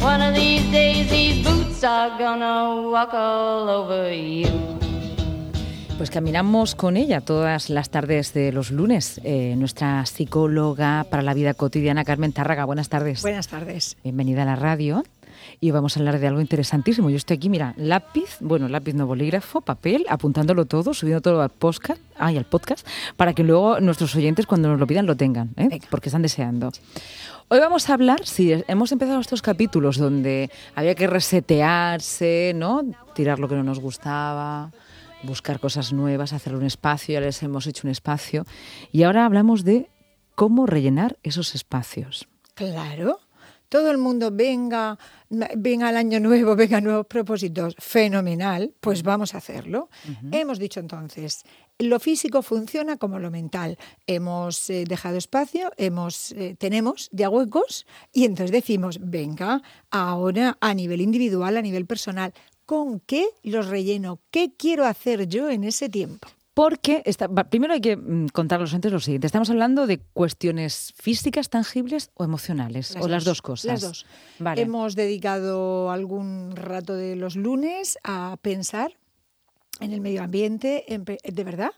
One of these days, these boots are gonna walk all over you. Pues caminamos con ella todas las tardes de los lunes. Eh, nuestra psicóloga para la vida cotidiana, Carmen Tárraga. Buenas tardes. Buenas tardes. Bienvenida a la radio. Y vamos a hablar de algo interesantísimo. Yo estoy aquí, mira, lápiz, bueno, lápiz no bolígrafo, papel, apuntándolo todo, subiendo todo al podcast, ay, al podcast, para que luego nuestros oyentes cuando nos lo pidan lo tengan, ¿eh? porque están deseando. Hoy vamos a hablar, si hemos empezado estos capítulos donde había que resetearse, ¿no? Tirar lo que no nos gustaba, buscar cosas nuevas, hacer un espacio, ya les hemos hecho un espacio. Y ahora hablamos de cómo rellenar esos espacios. Claro. Todo el mundo venga, venga al año nuevo, venga nuevos propósitos, fenomenal, pues vamos a hacerlo. Hemos dicho entonces, lo físico funciona como lo mental. Hemos eh, dejado espacio, hemos, eh, tenemos ya huecos y entonces decimos, venga, ahora a nivel individual, a nivel personal, ¿con qué los relleno? ¿Qué quiero hacer yo en ese tiempo? Porque primero hay que mm, contar los antes lo siguiente. Estamos hablando de cuestiones físicas, tangibles o emocionales, o las dos cosas. Las dos. Hemos dedicado algún rato de los lunes a pensar en el medio ambiente, de verdad,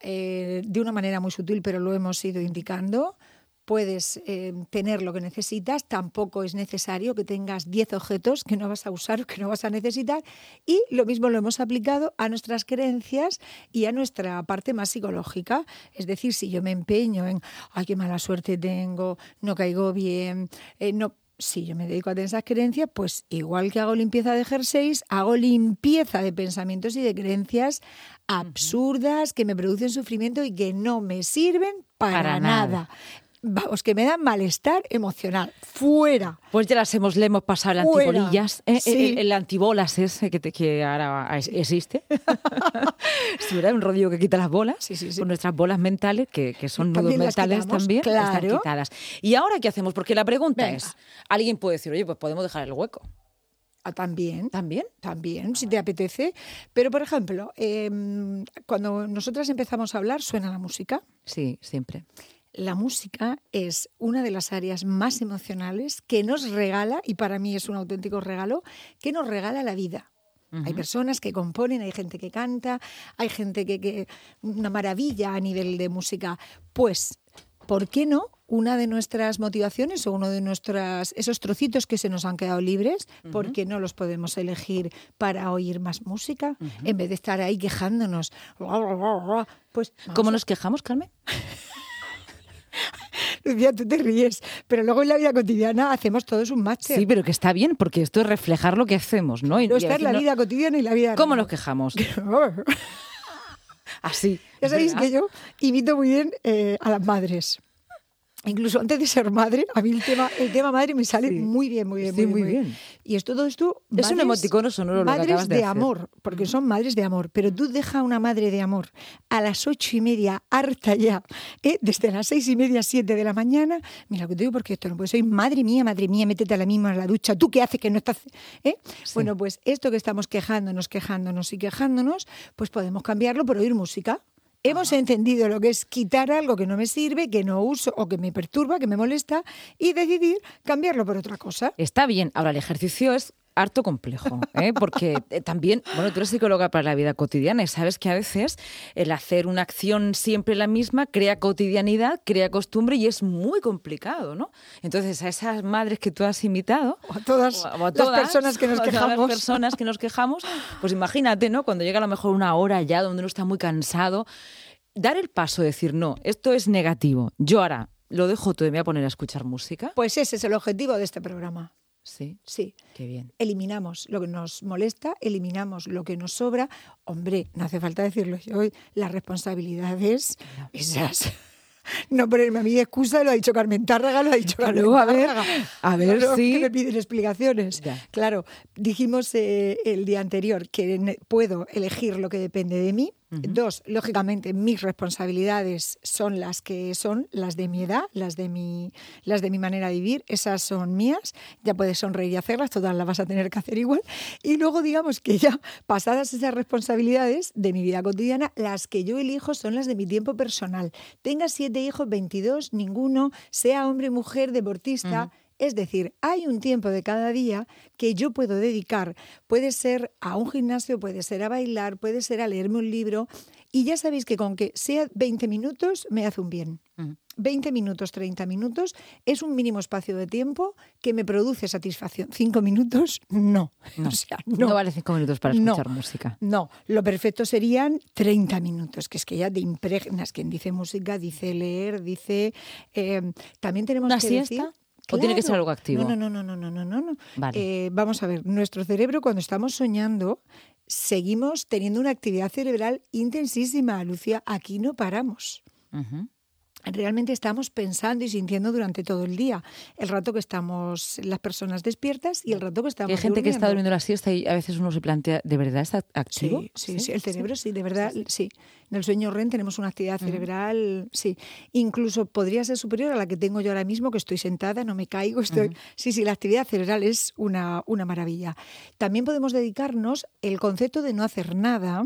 eh, de una manera muy sutil, pero lo hemos ido indicando puedes eh, tener lo que necesitas, tampoco es necesario que tengas 10 objetos que no vas a usar o que no vas a necesitar. Y lo mismo lo hemos aplicado a nuestras creencias y a nuestra parte más psicológica. Es decir, si yo me empeño en, ay, qué mala suerte tengo, no caigo bien, eh, no, si yo me dedico a tener esas creencias, pues igual que hago limpieza de jerseys, hago limpieza de pensamientos y de creencias absurdas que me producen sufrimiento y que no me sirven para, nada vamos, que me dan malestar emocional. Fuera. Pues ya las hemos, le hemos pasado el antibolillas, eh, eh, el, antibolas ese que, que ahora existe. si un rodillo que quita las bolas, sí, sí, con nuestras bolas mentales, que, que son nudos mentales también, están quitadas. ¿Y ahora qué hacemos? Porque la pregunta es, alguien puede decir, oye, pues podemos dejar el hueco. Ah, también. ¿También? También, si te apetece. Pero, por ejemplo, em, cuando nosotras empezamos a hablar, suena la música. Sí, siempre la música es una de las áreas más emocionales que nos regala, y para mí es un auténtico regalo, que nos regala la vida. Hay personas que componen, hay gente que canta, hay gente que, que, una maravilla a nivel de música. Pues, ¿por qué no? Una de nuestras motivaciones o uno de nuestros esos trocitos que se nos han quedado libres, ¿por qué no los podemos elegir para oír más música en vez de estar ahí quejándonos? Pues, ¿Cómo nos quejamos, Carmen? Lucía, tú te ríes, pero luego en la vida cotidiana hacemos todos un máster. Sí, pero que está bien, porque esto es reflejar lo que hacemos, ¿no? Y, no está la vida cotidiana y la vida... ¿Cómo nos quejamos? Así. Ya sabéis que yo imito muy bien eh, a las madres incluso antes de ser madre, a mí el tema, el tema madre me sale muy bien, muy bien, muy, bien. Y es todo esto. Es un emoticono sonoro madres lo que acabas de, amor, porque son madres de amor. Pero tú deja a una madre de amor a las ocho y media, harta ya, ¿eh? desde las seis y media, siete de la mañana. Mira, que te digo porque esto no puede ser. Madre mía, madre mía, métete a la misma en la ducha. ¿Tú qué haces que no estás? ¿eh? Bueno, pues esto que estamos quejándonos, quejándonos y quejándonos, pues podemos cambiarlo por oír música. Hemos entendido lo que es quitar algo que no me sirve, que no uso o que me perturba, que me molesta y decidir cambiarlo por otra cosa. Está bien. Ahora, el ejercicio es harto complejo, ¿eh? porque eh, también, bueno, tú eres psicóloga para la vida cotidiana y sabes que a veces el hacer una acción siempre la misma crea cotidianidad, crea costumbre y es muy complicado, ¿no? Entonces, a esas madres que tú has invitado, o a todas, las personas que nos quejamos, personas que nos quejamos, pues imagínate, ¿no? Cuando llega a lo mejor una hora ya donde uno está muy cansado, dar el paso, decir, no, esto es negativo, yo ahora lo dejo todo y me voy a poner a escuchar música. Pues ese es el objetivo de este programa. Sí. Sí. Qué bien. Eliminamos lo que nos molesta, eliminamos lo que nos sobra. Hombre, no hace falta decirlo hoy, las responsabilidades, esas no ponerme a mí de excusa, lo ha dicho Carmen Tárraga, lo ha dicho Luego, a ver, a ver Claro, si- que me piden explicaciones. Ya. Claro, dijimos eh, el día anterior que puedo elegir lo que depende de mí. Dos, lógicamente, mis responsabilidades son las que son, las de mi edad, las de mi, las de mi manera de vivir, esas son mías. Ya puedes sonreír y hacerlas, todas las vas a tener que hacer igual. Y luego, digamos que ya pasadas esas responsabilidades de mi vida cotidiana, las que yo elijo son las de mi tiempo personal. Tenga siete hijos, 22, ninguno, sea hombre, mujer, deportista. Es decir, hay un tiempo de cada día que yo puedo dedicar. Puede ser a un gimnasio, puede ser a bailar, puede ser a leerme un libro. Y ya sabéis que con que sea 20 minutos me hace un bien. 20 minutos, 30 minutos es un mínimo espacio de tiempo que me produce satisfacción. Cinco minutos, no. No, O sea, no. no. vale cinco minutos para No. escuchar música. No, lo perfecto serían 30 minutos, que es que ya te impregnas. Quien dice música, dice leer, dice... eh, también tenemos ¿Una que siesta? decir- ¿O tiene que ser algo activo? No, no, no, no, no, no, no. no. Vale. Eh, vamos a ver, nuestro cerebro cuando estamos soñando seguimos teniendo una actividad cerebral intensísima, Lucia. Aquí no paramos. Realmente estamos pensando y sintiendo durante todo el día. El rato que estamos las personas despiertas y el rato que estamos hay gente que está durmiendo. durmiendo la siesta y a veces uno se plantea, ¿de verdad está activo? Sí, sí, sí, el cerebro sí, de verdad, sí. En el sueño REM tenemos una actividad cerebral, sí. Incluso podría ser superior a la que tengo yo ahora mismo, que estoy sentada, no me caigo, estoy... Sí, sí, la actividad cerebral es una, una maravilla. También podemos dedicarnos, el concepto de no hacer nada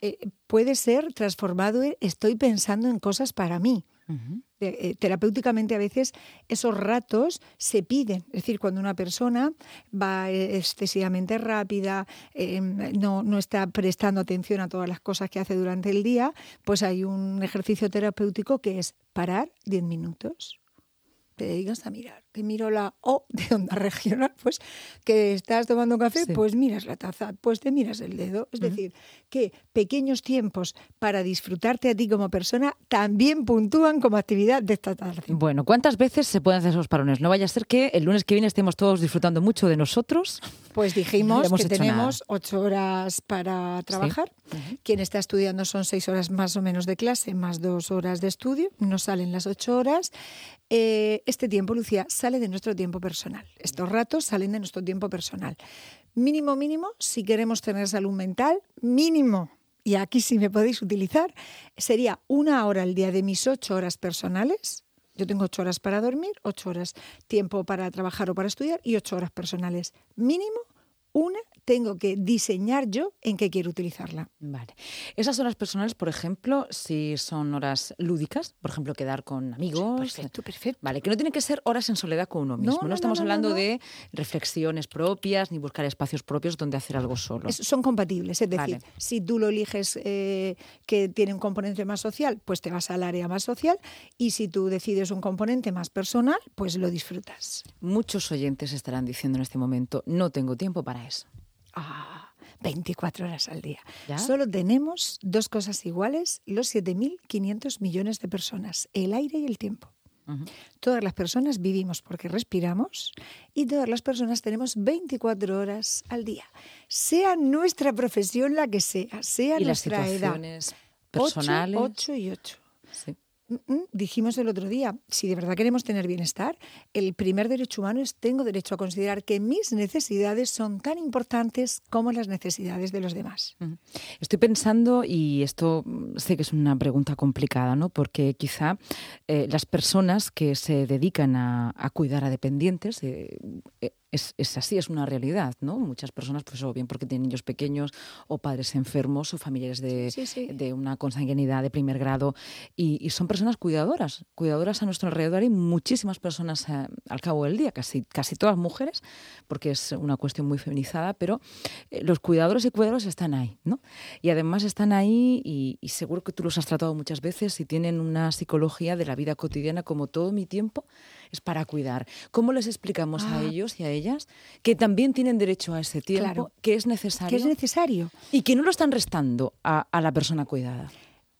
eh, puede ser transformado en estoy pensando en cosas para mí. Eh, terapéuticamente a veces esos ratos se piden. Es decir, cuando una persona va eh, excesivamente rápida, eh, no, no está prestando atención a todas las cosas que hace durante el día, pues hay un ejercicio terapéutico que es parar 10 minutos. Te dedicas a mirar. Te miro la O de onda regional, pues que estás tomando café, Sí. pues miras la taza, pues te miras el dedo. Es decir, que pequeños tiempos para disfrutarte a ti como persona también puntúan como actividad de esta tarde. Bueno, ¿cuántas veces se pueden hacer esos parones? No vaya a ser que el lunes que viene estemos todos disfrutando mucho de nosotros. Pues dijimos que tenemos ocho horas para trabajar. Quien está estudiando son seis horas más o menos de clase, más dos horas de estudio. Nos salen las ocho horas. Eh, este tiempo, Lucía, sale de nuestro tiempo personal. Estos ratos salen de nuestro tiempo personal. Mínimo, mínimo, si queremos tener salud mental, mínimo. Y aquí sí me podéis utilizar, sería una hora al día de mis ocho horas personales. Yo tengo ocho horas para dormir, ocho horas tiempo para trabajar o para estudiar y ocho horas personales. Mínimo, una tengo que diseñar yo en qué quiero utilizarla. Vale. Esas horas personales, por ejemplo, si son horas lúdicas, por ejemplo, quedar con amigos. Perfecto, perfecto. Vale, que no tienen que ser horas en soledad con uno mismo. No, no, no, estamos no, hablando de reflexiones propias ni buscar espacios propios donde hacer algo solo. Es- son compatibles, es decir, Vale. si tú lo eliges eh, que tiene un componente más social, pues te vas al área más social y si tú decides un componente más personal, pues lo disfrutas. Muchos oyentes estarán diciendo en este momento, no tengo tiempo para eso. Ah, 24 horas al día. ¿Ya? Solo tenemos dos cosas iguales los 7.500 millones de personas, el aire y el tiempo. Todas las personas vivimos porque respiramos y todas las personas tenemos 24 horas al día. Sea nuestra profesión la que sea, sea Y las nuestra edad. personales. 8 y 8. Sí. Dijimos el otro día, si de verdad queremos tener bienestar, el primer derecho humano es tengo derecho a considerar que mis necesidades son tan importantes como las necesidades de los demás. Estoy pensando, y esto mm, sé que es una pregunta complicada, ¿no? Porque quizá eh, las personas que se dedican a, a cuidar a dependientes, eh, eh, es, es así, es una realidad, ¿no? Muchas personas, pues o bien porque tienen niños pequeños, o padres enfermos, o familiares de, Sí, sí. de una consanguinidad de primer grado, y, y son personas cuidadoras, cuidadoras a nuestro alrededor. Hay muchísimas personas eh, al cabo del día, casi, casi todas mujeres, porque es una cuestión muy feminizada, pero eh, los cuidadores y cuidadores están ahí, ¿no? Y además están ahí y, y seguro que tú los has tratado muchas veces y tienen una psicología de la vida cotidiana como todo mi tiempo es para cuidar. ¿Cómo les explicamos a Ah. ellos y a ellas que también tienen derecho a ese tiempo, Claro. que es necesario ¿Qué es necesario? y que no lo están restando a, a la persona cuidada?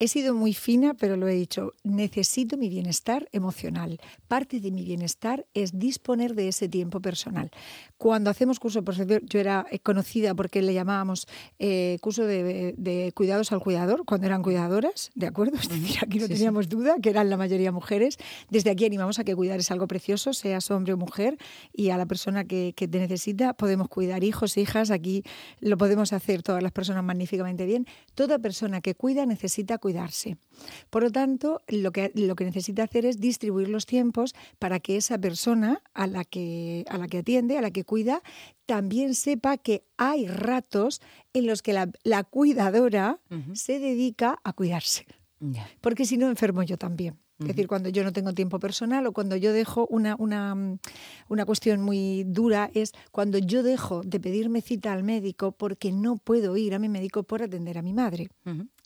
He sido muy fina, pero lo he dicho, necesito mi bienestar emocional. Parte de mi bienestar es disponer de ese tiempo personal. Cuando hacemos curso, por ejemplo, yo era conocida porque le llamábamos eh, curso de, cuidados al cuidador, cuando eran cuidadoras, ¿de acuerdo? Es decir, aquí no teníamos duda, que eran la mayoría mujeres. Desde aquí animamos a que cuidar es algo precioso, seas hombre o mujer, y a la persona que, que te necesita podemos cuidar hijos, hijas, aquí lo podemos hacer todas las personas magníficamente bien. Toda persona que cuida necesita cuidarse. Por lo tanto, lo que, lo que necesita hacer es distribuir los tiempos para que esa persona a la que, a la que atiende, a la que cuida, también sepa que hay ratos en los que la, cuidadora se dedica a cuidarse. Porque si no, enfermo yo también. Es decir, cuando yo no tengo tiempo personal o cuando yo dejo una, una, una, cuestión muy dura es cuando yo dejo de pedirme cita al médico porque no puedo ir a mi médico por atender a mi madre.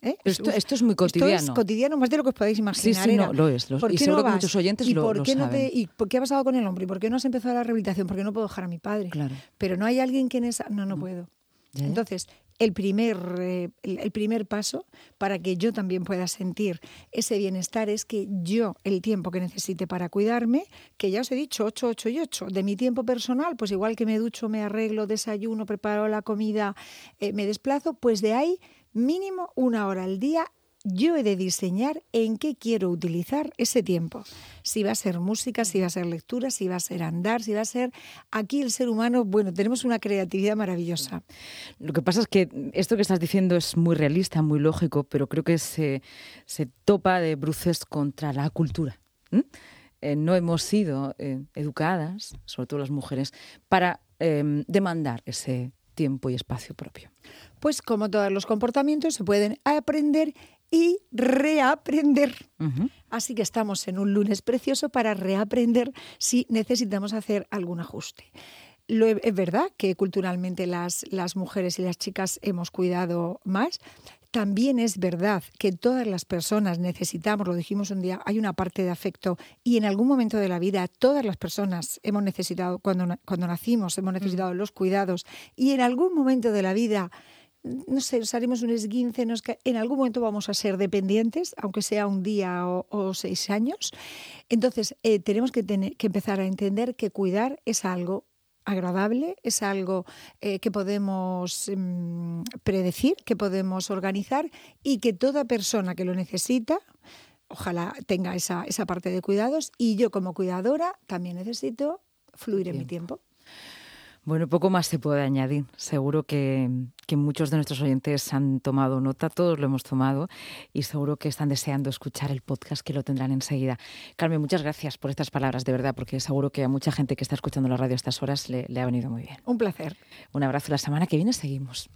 ¿Eh? Esto, esto, es muy cotidiano. Esto es cotidiano más de lo que os podéis imaginar. Sí, sí, no, lo es. y seguro que muchos oyentes ¿Y lo, por qué no saben. ¿Y por qué ha pasado con el hombre? ¿Y por qué no has empezado la rehabilitación? Porque no puedo dejar a mi padre. Claro. Pero no hay alguien que en esa... No, no puedo. Entonces, el primer, eh, el primer paso para que yo también pueda sentir ese bienestar es que yo, el tiempo que necesite para cuidarme, que ya os he dicho, 8, 8 y 8, de mi tiempo personal, pues igual que me ducho, me arreglo, desayuno, preparo la comida, eh, me desplazo, pues de ahí mínimo una hora al día yo he de diseñar en qué quiero utilizar ese tiempo. Si va a ser música, si va a ser lectura, si va a ser andar, si va a ser... Aquí el ser humano, bueno, tenemos una creatividad maravillosa. Lo que pasa es que esto que estás diciendo es muy realista, muy lógico, pero creo que se, topa de bruces contra la cultura. Eh, no hemos sido eh, educadas, sobre todo las mujeres, para em, demandar ese tiempo y espacio propio. Pues como todos los comportamientos se pueden aprender y reaprender. Así que estamos en un lunes precioso para reaprender si necesitamos hacer algún ajuste. Lo, es verdad que culturalmente las, las mujeres y las chicas hemos cuidado más. También es verdad que todas las personas necesitamos, lo dijimos un día, hay una parte de afecto y en algún momento de la vida todas las personas hemos necesitado, cuando, cuando nacimos, hemos necesitado los cuidados y en algún momento de la vida no sé, nos haremos un esguince, nos en algún momento vamos a ser dependientes, aunque sea un día o, seis años. Entonces, eh, tenemos que, tener, que empezar a entender que cuidar es algo agradable, es algo eh, que podemos mm, predecir, que podemos organizar y que toda persona que lo necesita, ojalá tenga esa, esa parte de cuidados y yo como cuidadora también necesito fluir en mi tiempo. Bueno, poco más se puede añadir. Seguro que, muchos de nuestros oyentes han tomado nota, todos lo hemos tomado y seguro que están deseando escuchar el podcast que lo tendrán enseguida. Carmen, muchas gracias por estas palabras, de verdad, porque seguro que a mucha gente que está escuchando la radio a estas horas le, le ha venido muy bien. Un placer. Un abrazo. La semana que viene seguimos.